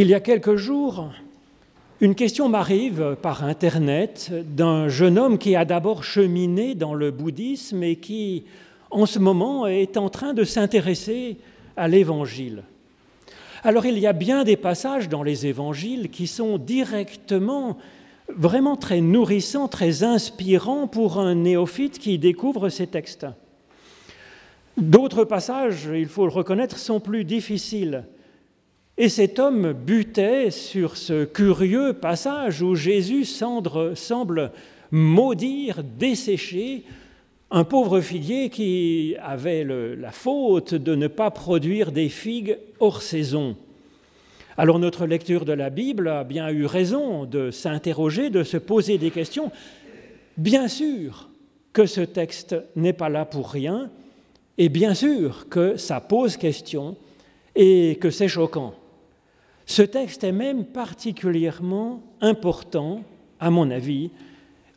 Il y a quelques jours, une question m'arrive par Internet d'un jeune homme qui a d'abord cheminé dans le bouddhisme et qui, en ce moment, est en train de s'intéresser à l'Évangile. Alors il y a bien des passages dans les Évangiles qui sont directement vraiment très nourrissants, très inspirants pour un néophyte qui découvre ces textes. D'autres passages, il faut le reconnaître, sont plus difficiles. Et cet homme butait sur ce curieux passage où Jésus semble maudire, dessécher un pauvre figuier qui avait la faute de ne pas produire des figues hors saison. Alors notre lecture de la Bible a bien eu raison de s'interroger, de se poser des questions. Bien sûr que ce texte n'est pas là pour rien, et bien sûr que ça pose question et que c'est choquant. Ce texte est même particulièrement important, à mon avis,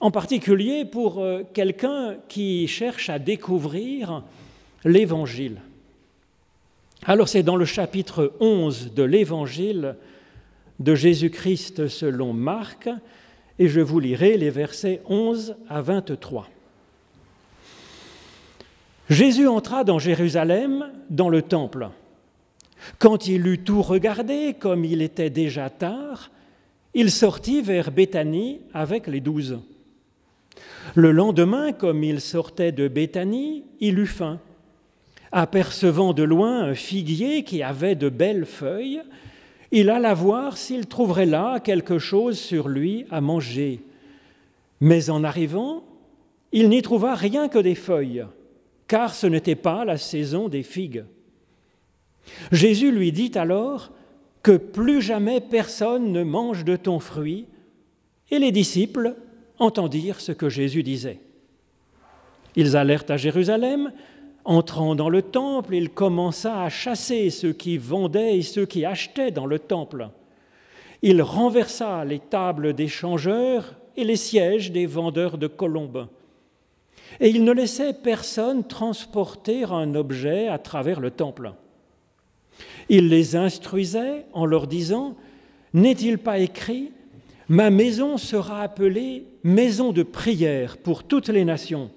en particulier pour euh, quelqu'un qui cherche à découvrir l'Évangile. Alors c'est dans le chapitre 11 de l'Évangile de Jésus-Christ selon Marc, et je vous lirai les versets 11 à 23. Jésus entra dans Jérusalem, dans le temple. Quand il eut tout regardé, comme il était déjà tard, il sortit vers Béthanie avec les douze. Le lendemain, comme il sortait de Béthanie, il eut faim. Apercevant de loin un figuier qui avait de belles feuilles, il alla voir s'il trouverait là quelque chose sur lui à manger. Mais en arrivant, il n'y trouva rien que des feuilles, car ce n'était pas la saison des figues. Jésus lui dit alors que plus jamais personne ne mange de ton fruit, et les disciples entendirent ce que Jésus disait. Ils allèrent à Jérusalem, entrant dans le temple, il commença à chasser ceux qui vendaient et ceux qui achetaient dans le temple. Il renversa les tables des changeurs et les sièges des vendeurs de colombes. Et il ne laissait personne transporter un objet à travers le temple. Il les instruisait en leur disant, N'est-il pas écrit, Ma maison sera appelée maison de prière pour toutes les nations,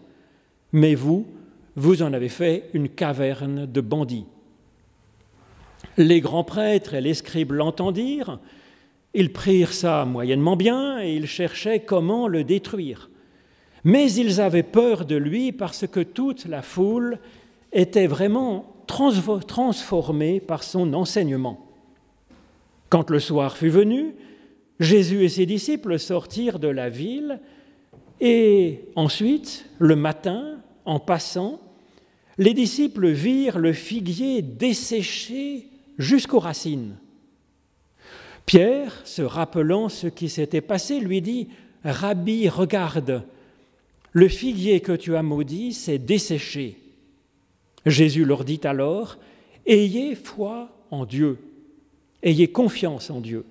mais vous, vous en avez fait une caverne de bandits. Les grands prêtres et les scribes l'entendirent, ils prirent ça moyennement bien et ils cherchaient comment le détruire. Mais ils avaient peur de lui parce que toute la foule était vraiment transformé par son enseignement. Quand le soir fut venu, Jésus et ses disciples sortirent de la ville et ensuite, le matin, en passant, les disciples virent le figuier desséché jusqu'aux racines. Pierre, se rappelant ce qui s'était passé, lui dit, Rabbi, regarde, le figuier que tu as maudit s'est desséché. Jésus leur dit alors, Ayez foi en Dieu, ayez confiance en Dieu.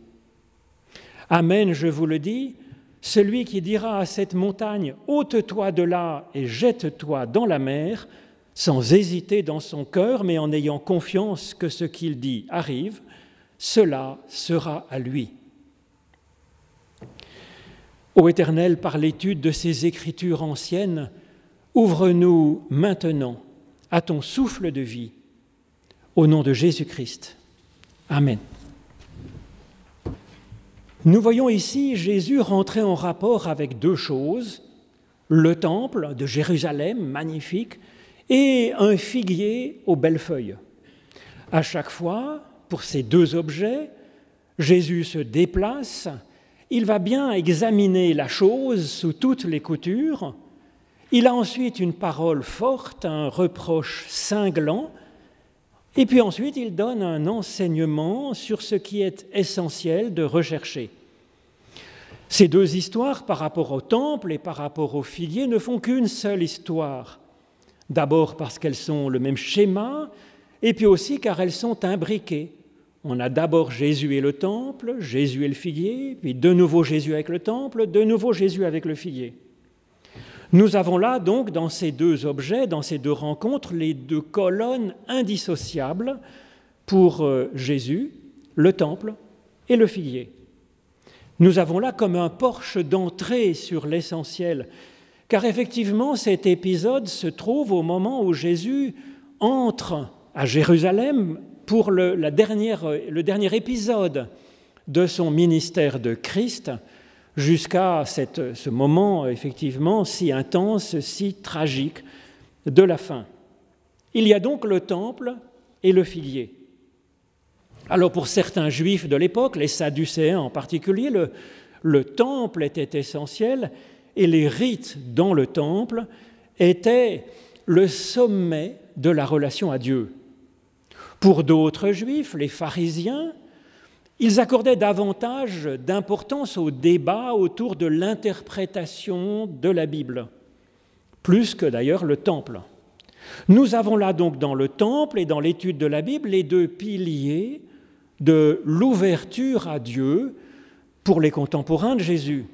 Amen, je vous le dis, celui qui dira à cette montagne, ôte-toi de là et jette-toi dans la mer, sans hésiter dans son cœur, mais en ayant confiance que ce qu'il dit arrive, cela sera à lui. Ô Éternel, par l'étude de ces écritures anciennes, ouvre-nous maintenant à ton souffle de vie. Au nom de Jésus-Christ. Amen. Nous voyons ici Jésus rentrer en rapport avec deux choses, le temple de Jérusalem, magnifique, et un figuier aux belles feuilles. À chaque fois, pour ces deux objets, Jésus se déplace, il va bien examiner la chose sous toutes les coutures, il a ensuite une parole forte, un reproche cinglant, et puis ensuite il donne un enseignement sur ce qui est essentiel de rechercher. Ces deux histoires par rapport au temple et par rapport au figuier ne font qu'une seule histoire. D'abord parce qu'elles sont le même schéma, et puis aussi car elles sont imbriquées. On a d'abord Jésus et le temple, Jésus et le figuier, puis de nouveau Jésus avec le temple, de nouveau Jésus avec le figuier. Nous avons là donc dans ces deux objets, dans ces deux rencontres, les deux colonnes indissociables pour euh, Jésus, le temple et le figuier. Nous avons là comme un porche d'entrée sur l'essentiel, car effectivement cet épisode se trouve au moment où Jésus entre à Jérusalem pour le, dernière, le dernier épisode de son ministère de Christ, jusqu'à ce moment effectivement si intense, si tragique de la fin. Il y a donc le temple et le figuier. Alors pour certains juifs de l'époque, les Sadducéens en particulier, le temple était essentiel et les rites dans le temple étaient le sommet de la relation à Dieu. Pour d'autres juifs, les pharisiens, ils accordaient davantage d'importance au débat autour de l'interprétation de la Bible, plus que d'ailleurs le temple. Nous avons là donc dans le temple et dans l'étude de la Bible les deux piliers de l'ouverture à Dieu pour les contemporains de Jésus.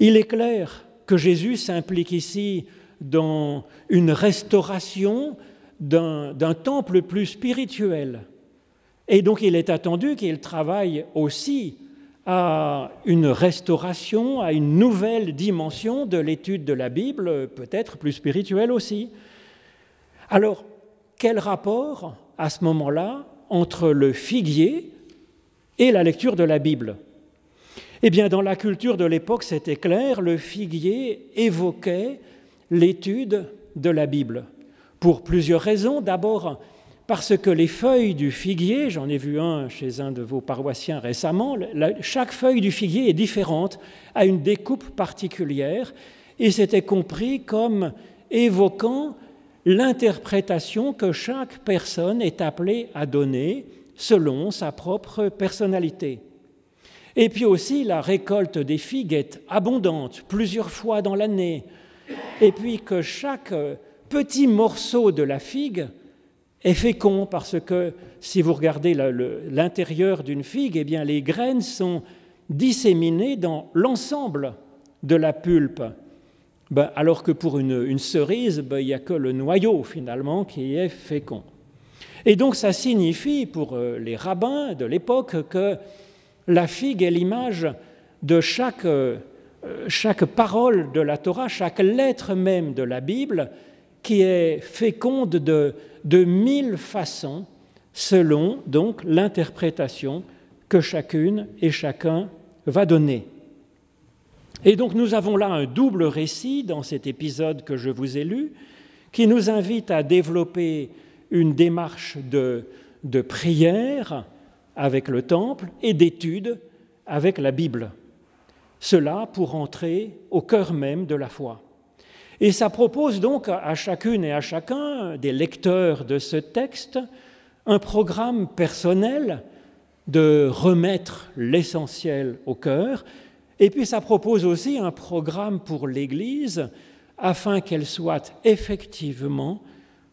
Il est clair que Jésus s'implique ici dans une restauration d'un temple plus spirituel. Et donc il est attendu qu'il travaille aussi à une restauration, à une nouvelle dimension de l'étude de la Bible, peut-être plus spirituelle aussi. Alors, quel rapport à ce moment-là entre le figuier et la lecture de la Bible? Eh bien, dans la culture de l'époque, c'était clair, le figuier évoquait l'étude de la Bible, pour plusieurs raisons. D'abord, parce que les feuilles du figuier, j'en ai vu un chez un de vos paroissiens récemment, chaque feuille du figuier est différente, a une découpe particulière, et c'était compris comme évoquant l'interprétation que chaque personne est appelée à donner selon sa propre personnalité. Et puis aussi, la récolte des figues est abondante, plusieurs fois dans l'année, et puis que chaque petit morceau de la figue est fécond parce que si vous regardez l'intérieur d'une figue, eh bien les graines sont disséminées dans l'ensemble de la pulpe. Ben, alors que pour une, cerise, ben, il n'y a que le noyau finalement qui est fécond. Et donc ça signifie pour euh, les rabbins de l'époque que la figue est l'image de chaque, euh, chaque parole de la Torah, chaque lettre même de la Bible, qui est féconde de, de mille façons selon donc l'interprétation que chacune et chacun va donner. Et donc nous avons là un double récit dans cet épisode que je vous ai lu, qui nous invite à développer une démarche de, de prière avec le temple et d'étude avec la Bible. Cela pour entrer au cœur même de la foi. Et ça propose donc à chacune et à chacun des lecteurs de ce texte un programme personnel de remettre l'essentiel au cœur, et puis ça propose aussi un programme pour l'Église afin qu'elle soit effectivement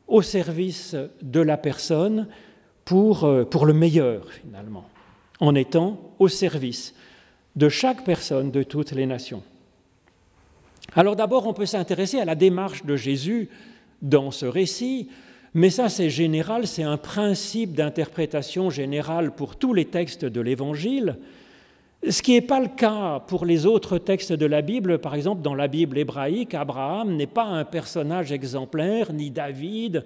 au service de la personne pour, euh, pour le meilleur finalement, en étant au service de chaque personne de toutes les nations. Alors d'abord, on peut s'intéresser à la démarche de Jésus dans ce récit, mais ça c'est général, c'est un principe d'interprétation générale pour tous les textes de l'Évangile, ce qui n'est pas le cas pour les autres textes de la Bible. Par exemple, dans la Bible hébraïque, Abraham n'est pas un personnage exemplaire, ni David,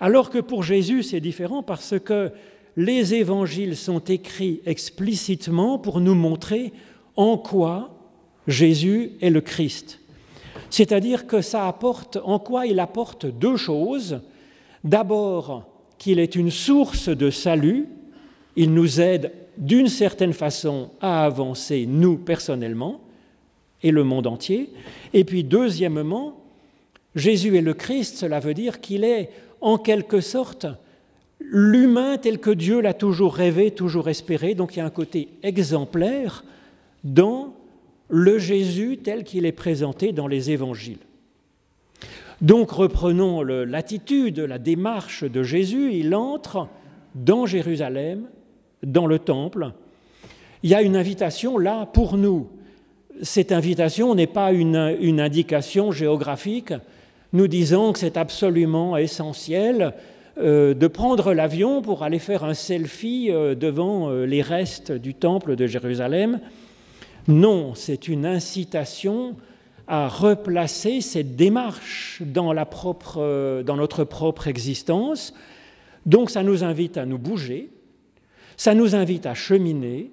alors que pour Jésus c'est différent parce que les évangiles sont écrits explicitement pour nous montrer en quoi Jésus est le Christ. C'est-à-dire que ça apporte, en quoi il apporte deux choses. D'abord, qu'il est une source de salut, il nous aide d'une certaine façon à avancer, nous personnellement, et le monde entier. Et puis, deuxièmement, Jésus est le Christ, cela veut dire qu'il est en quelque sorte l'humain tel que Dieu l'a toujours rêvé, toujours espéré. Donc il y a un côté exemplaire dans le Jésus tel qu'il est présenté dans les évangiles. Donc reprenons l'attitude, la démarche de Jésus. Il entre dans Jérusalem, dans le temple. Il y a une invitation là pour nous. Cette invitation n'est pas une, indication géographique nous disant que c'est absolument essentiel euh, de prendre l'avion pour aller faire un selfie euh, devant euh, les restes du temple de Jérusalem. Non, c'est une incitation à replacer cette démarche dans, la propre, dans notre propre existence. Donc ça nous invite à nous bouger, ça nous invite à cheminer,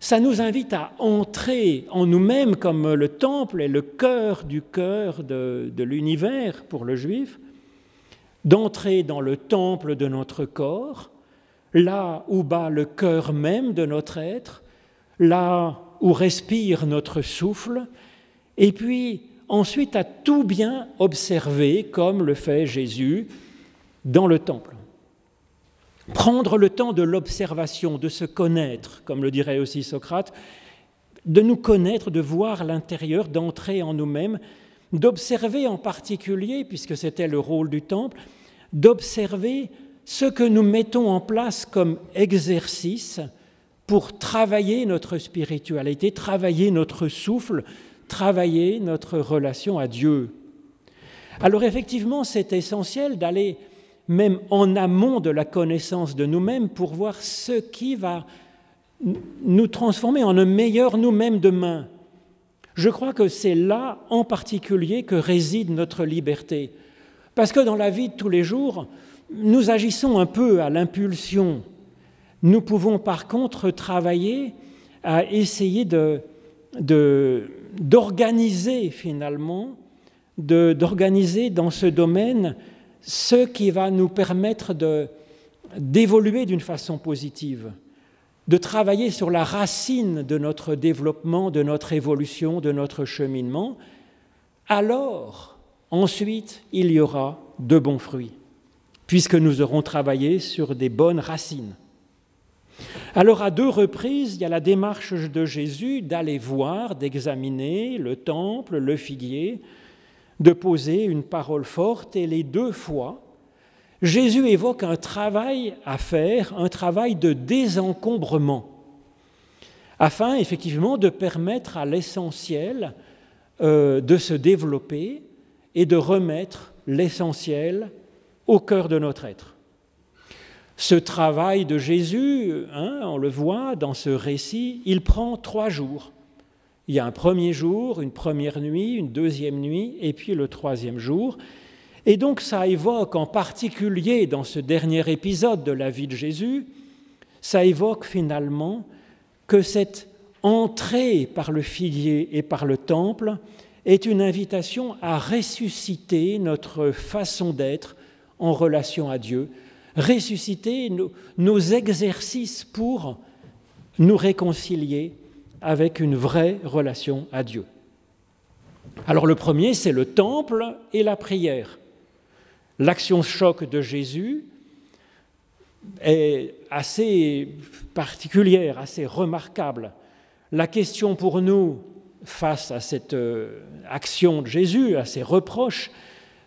ça nous invite à entrer en nous-mêmes comme le temple est le cœur du cœur de, de l'univers pour le juif, d'entrer dans le temple de notre corps, là où bat le cœur même de notre être, là où respire notre souffle, et puis ensuite à tout bien observer comme le fait Jésus dans le temple. Prendre le temps de l'observation, de se connaître, comme le dirait aussi Socrate, de nous connaître, de voir l'intérieur, d'entrer en nous-mêmes, d'observer en particulier, puisque c'était le rôle du temple, d'observer ce que nous mettons en place comme exercice pour travailler notre spiritualité, travailler notre souffle, travailler notre relation à Dieu. Alors effectivement, c'est essentiel d'aller même en amont de la connaissance de nous-mêmes pour voir ce qui va nous transformer en un meilleur nous-mêmes demain. Je crois que c'est là en particulier que réside notre liberté. Parce que dans la vie de tous les jours, nous agissons un peu à l'impulsion. Nous pouvons par contre travailler à essayer d'organiser finalement, d'organiser dans ce domaine ce qui va nous permettre d'évoluer d'une façon positive, de travailler sur la racine de notre développement, de notre évolution, de notre cheminement, alors Ensuite, il y aura de bons fruits, puisque nous aurons travaillé sur des bonnes racines. Alors à deux reprises, il y a la démarche de Jésus d'aller voir, d'examiner le temple, le figuier, de poser une parole forte, et les deux fois, Jésus évoque un travail à faire, un travail de désencombrement, afin effectivement de permettre à l'essentiel euh, de se développer et de remettre l'essentiel au cœur de notre être. Ce travail de Jésus, hein, on le voit dans ce récit, il prend trois jours. Il y a un premier jour, une première nuit, une deuxième nuit, et puis le troisième jour. Et donc ça évoque en particulier dans ce dernier épisode de la vie de Jésus, ça évoque finalement que cette entrée par le figuier et par le temple, est une invitation à ressusciter notre façon d'être en relation à Dieu, ressusciter nos, exercices pour nous réconcilier avec une vraie relation à Dieu. Alors le premier, c'est le temple et la prière. L'action choc de Jésus est assez particulière, assez remarquable. La question pour nous, face à cette euh, action de Jésus, à ses reproches,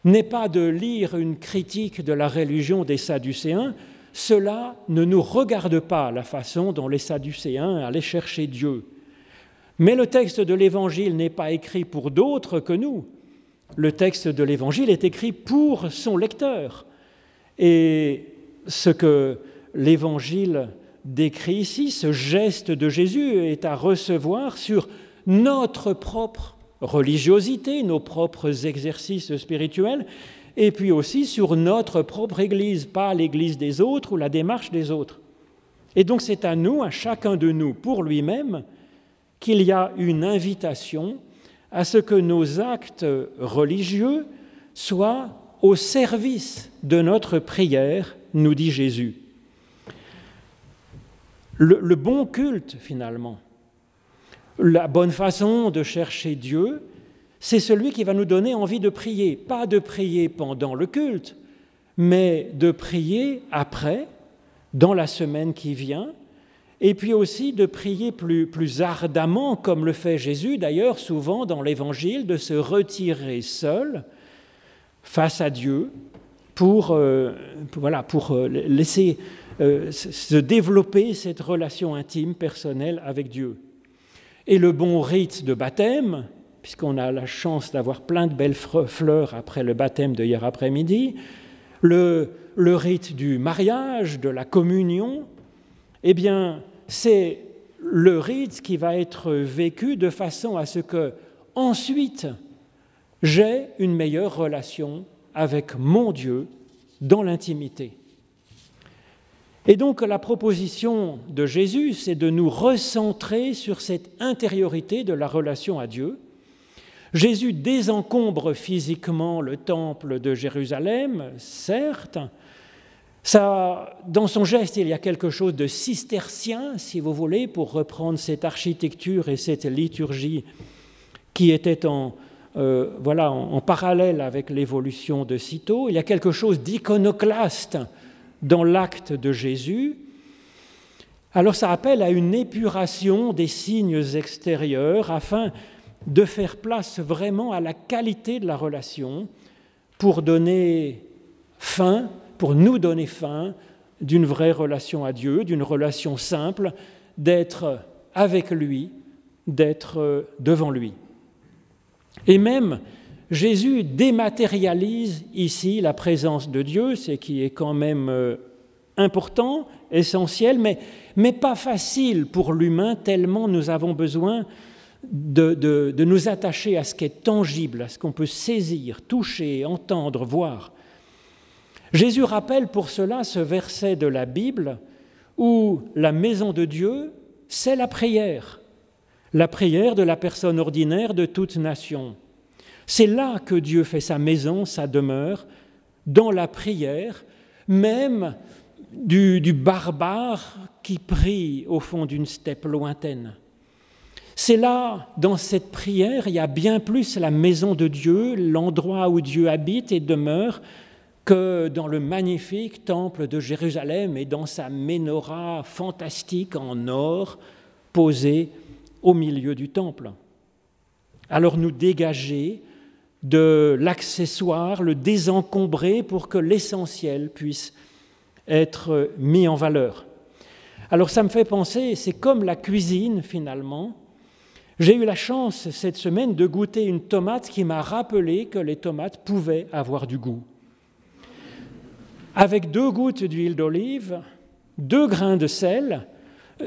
n'est pas de lire une critique de la religion des Sadducéens, cela ne nous regarde pas la façon dont les Sadducéens allaient chercher Dieu. Mais le texte de l'Évangile n'est pas écrit pour d'autres que nous. Le texte de l'Évangile est écrit pour son lecteur. Et ce que l'Évangile décrit ici, ce geste de Jésus, est à recevoir sur notre propre religiosité, nos propres exercices spirituels, et puis aussi sur notre propre Église, pas l'Église des autres ou la démarche des autres. Et donc c'est à nous, à chacun de nous, pour lui-même, qu'il y a une invitation à ce que nos actes religieux soient au service de notre prière, nous dit Jésus. Le, le bon culte, finalement, la bonne façon de chercher Dieu, c'est celui qui va nous donner envie de prier. Pas de prier pendant le culte, mais de prier après, dans la semaine qui vient, et puis aussi de prier plus, ardemment, comme le fait Jésus d'ailleurs souvent dans l'Évangile, de se retirer seul face à Dieu pour, euh, voilà, pour euh, laisser euh, se développer cette relation intime, personnelle avec Dieu et le bon rite de baptême, puisqu'on a la chance d'avoir plein de belles fleurs après le baptême de hier après-midi, le, le rite du mariage, de la communion, eh bien, c'est le rite qui va être vécu de façon à ce que ensuite j'ai une meilleure relation avec mon Dieu dans l'intimité. Et donc la proposition de Jésus, c'est de nous recentrer sur cette intériorité de la relation à Dieu. Jésus désencombre physiquement le temple de Jérusalem, certes. Ça, dans son geste, il y a quelque chose de cistercien, si vous voulez, pour reprendre cette architecture et cette liturgie qui était en, euh, voilà, en, parallèle avec l'évolution de Cîteaux. Il y a quelque chose d'iconoclaste dans l'acte de Jésus. Alors ça appelle à une épuration des signes extérieurs afin de faire place vraiment à la qualité de la relation pour donner fin, pour nous donner fin d'une vraie relation à Dieu, d'une relation simple, d'être avec lui, d'être devant lui. Et même, Jésus dématérialise ici la présence de Dieu, ce qui est quand même euh, important, essentiel, mais, mais pas facile pour l'humain, tellement nous avons besoin de, de, nous attacher à ce qui est tangible, à ce qu'on peut saisir, toucher, entendre, voir. Jésus rappelle pour cela ce verset de la Bible où la maison de Dieu, c'est la prière la prière de la personne ordinaire de toute nation. C'est là que Dieu fait sa maison, sa demeure, dans la prière, même du, barbare qui prie au fond d'une steppe lointaine. C'est là, dans cette prière, il y a bien plus la maison de Dieu, l'endroit où Dieu habite et demeure, que dans le magnifique temple de Jérusalem et dans sa menorah fantastique en or posée au milieu du temple. Alors nous dégager de l'accessoire, le désencombrer pour que l'essentiel puisse être mis en valeur. Alors ça me fait penser, c'est comme la cuisine finalement. J'ai eu la chance cette semaine de goûter une tomate qui m'a rappelé que les tomates pouvaient avoir du goût. Avec deux gouttes d'huile d'olive, deux grains de sel,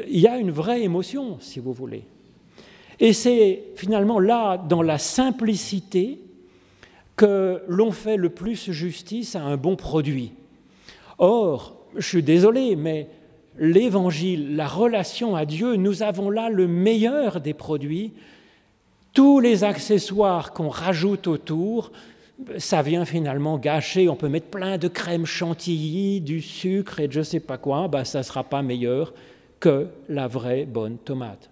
il y a une vraie émotion, si vous voulez. Et c'est finalement là, dans la simplicité, que l'on fait le plus justice à un bon produit. Or, je suis désolé, mais l'évangile, la relation à Dieu, nous avons là le meilleur des produits. Tous les accessoires qu'on rajoute autour, ça vient finalement gâcher. On peut mettre plein de crème chantilly, du sucre et je ne sais pas quoi, ben, ça ne sera pas meilleur que la vraie bonne tomate.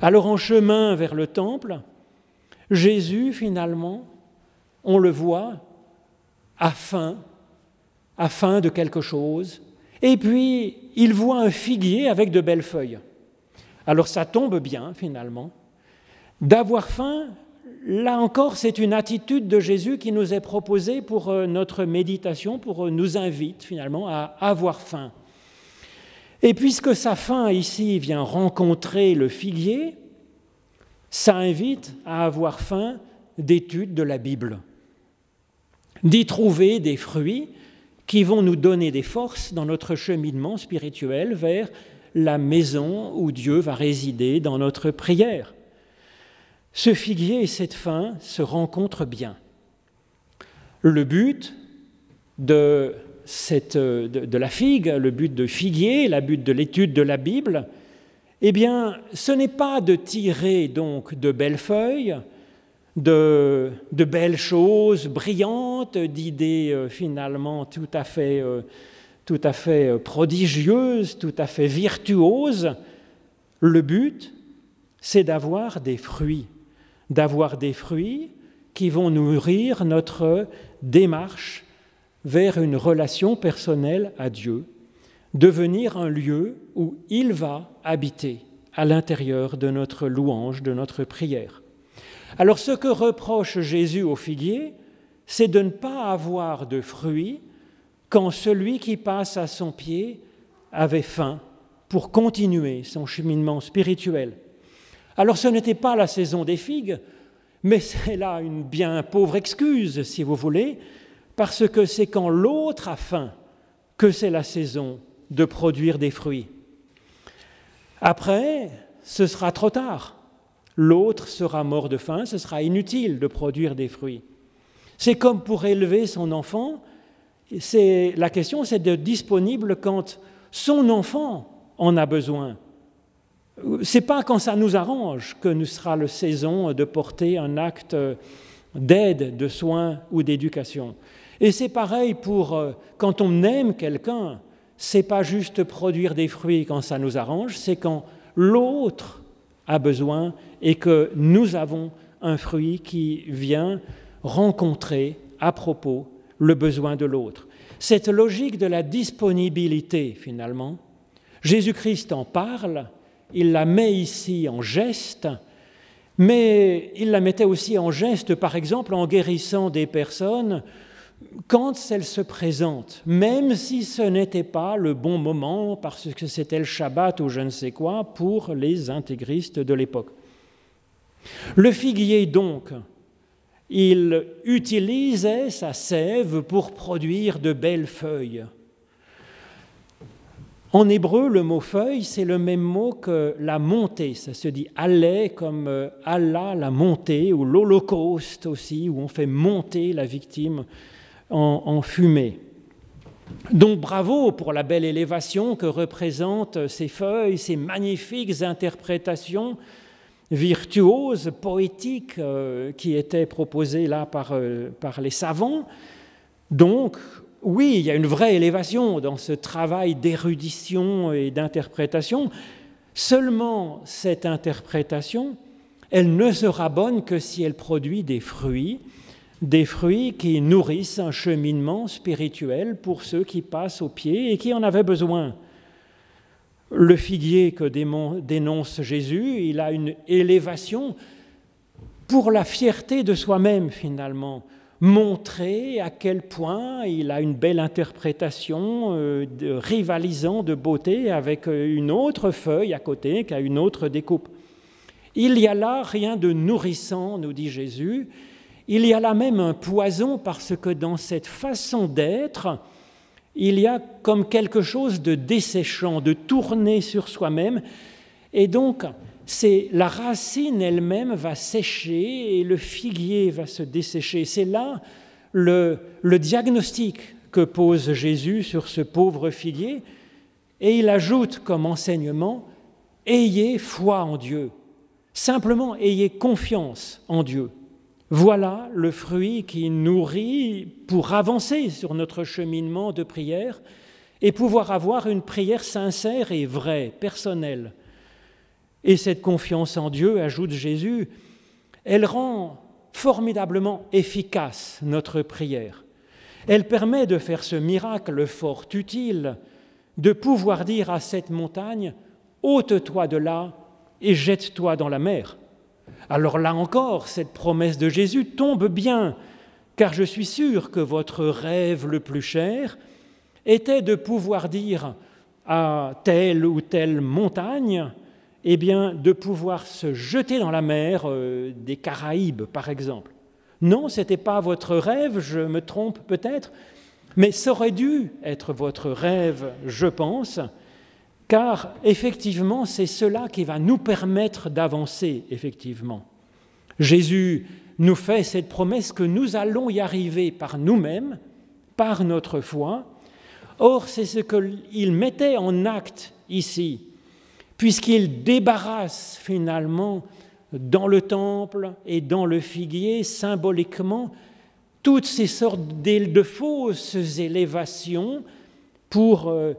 Alors en chemin vers le temple, Jésus, finalement, on le voit, a faim, a faim de quelque chose, et puis il voit un figuier avec de belles feuilles. Alors ça tombe bien, finalement. D'avoir faim, là encore, c'est une attitude de Jésus qui nous est proposée pour euh, notre méditation, pour euh, nous invite finalement à avoir faim. Et puisque sa fin ici vient rencontrer le figuier, ça invite à avoir faim d'études de la Bible, d'y trouver des fruits qui vont nous donner des forces dans notre cheminement spirituel vers la maison où Dieu va résider dans notre prière. Ce figuier et cette fin se rencontrent bien. Le but de la figue, le but de figuier, la but de l'étude de la Bible, eh bien, ce n'est pas de tirer donc de belles feuilles, de, belles choses brillantes, d'idées euh, finalement tout à fait, euh, tout à fait prodigieuses, tout à fait virtuoses. Le but, c'est d'avoir des fruits, d'avoir des fruits qui vont nourrir notre démarche vers une relation personnelle à Dieu, devenir un lieu où il va habiter à l'intérieur de notre louange, de notre prière. Alors ce que reproche Jésus au figuier, c'est de ne pas avoir de fruits quand celui qui passe à son pied avait faim pour continuer son cheminement spirituel. Alors ce n'était pas la saison des figues, mais c'est là une bien pauvre excuse, si vous voulez, parce que c'est quand l'autre a faim que c'est la saison de produire des fruits. Après, ce sera trop tard. L'autre sera mort de faim, ce sera inutile de produire des fruits. C'est comme pour élever son enfant, la question c'est de disponible quand son enfant en a besoin. C'est pas quand ça nous arrange que nous sera le saison de porter un acte d'aide, de soins ou d'éducation. Et c'est pareil pour euh, quand on aime quelqu'un, c'est pas juste produire des fruits quand ça nous arrange, c'est quand l'autre a besoin et que nous avons un fruit qui vient rencontrer à propos le besoin de l'autre. Cette logique de la disponibilité, finalement, Jésus-Christ en parle, il la met ici en geste, mais il la mettait aussi en geste, par exemple, en guérissant des personnes quand elles se présentent, même si ce n'était pas le bon moment parce que c'était le Shabbat ou je ne sais quoi pour les intégristes de l'époque. Le figuier, donc, il utilisait sa sève pour produire de belles feuilles. En hébreu, le mot feuille, c'est le même mot que la montée. Ça se dit allait comme euh, Allah, la montée, ou l'Holocauste aussi, où on fait monter la victime en, fumée. Donc bravo pour la belle élévation que représentent ces feuilles, ces magnifiques interprétations virtuoses, poétiques euh, qui étaient proposées là par, euh, par les savants. Donc oui, il y a une vraie élévation dans ce travail d'érudition et d'interprétation. Seulement cette interprétation, elle ne sera bonne que si elle produit des fruits, des fruits qui nourrissent un cheminement spirituel pour ceux qui passent au pied et qui en avaient besoin. Le figuier que dénonce Jésus, il a une élévation pour la fierté de soi-même finalement, montrer à quel point il a une belle interprétation euh, rivalisant de beauté avec euh, une autre feuille à côté qui a une autre découpe. Il y a là rien de nourrissant, nous dit Jésus, il y a là même un poison parce que dans cette façon d'être, il y a comme quelque chose de desséchant, de tourner sur soi-même, et donc c'est la racine elle-même va sécher et le figuier va se dessécher. C'est là le, le, diagnostic que pose Jésus sur ce pauvre figuier, et il ajoute comme enseignement, ayez foi en Dieu, simplement ayez confiance en Dieu. Voilà le fruit qui nourrit pour avancer sur notre cheminement de prière et pouvoir avoir une prière sincère et vraie, personnelle. Et cette confiance en Dieu, ajoute Jésus, elle rend formidablement efficace notre prière. Elle permet de faire ce miracle fort utile, de pouvoir dire à cette montagne, ôte-toi de là et jette-toi dans la mer. Alors là encore, cette promesse de Jésus tombe bien, car je suis sûr que votre rêve le plus cher était de pouvoir dire à telle ou telle montagne, eh bien, de pouvoir se jeter dans la mer euh, des Caraïbes, par exemple. Non, ce n'était pas votre rêve, je me trompe peut-être, mais ça aurait dû être votre rêve, je pense, car effectivement, c'est cela qui va nous permettre d'avancer, effectivement. Jésus nous fait cette promesse que nous allons y arriver par nous-mêmes, par notre foi. Or, c'est ce qu'il mettait en acte ici puisqu'il débarrasse finalement dans le temple et dans le figuier symboliquement toutes ces sortes de fausses élévations pour, euh,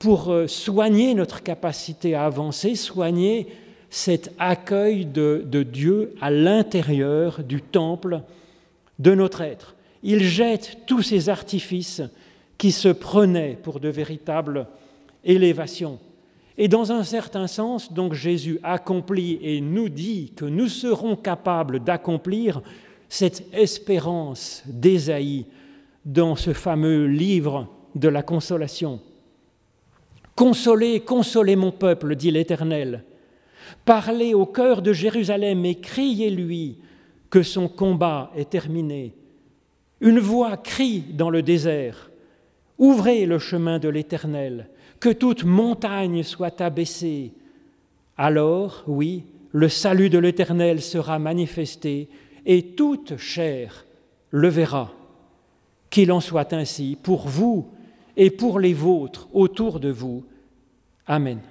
pour euh, soigner notre capacité à avancer, soigner cet accueil de, Dieu à l'intérieur du temple de notre être. Il jette tous ces artifices qui se prenaient pour de véritables élévations. Et dans un certain sens, donc Jésus accomplit et nous dit que nous serons capables d'accomplir cette espérance d'Ésaïe dans ce fameux livre de la consolation. Consolez, consolez mon peuple, dit l'Éternel. Parlez au cœur de Jérusalem et criez-lui que son combat est terminé. Une voix crie dans le désert. Ouvrez le chemin de l'Éternel, que toute montagne soit abaissée. Alors, oui, le salut de l'Éternel sera manifesté et toute chair le verra. Qu'il en soit ainsi pour vous et pour les vôtres autour de vous. Amen.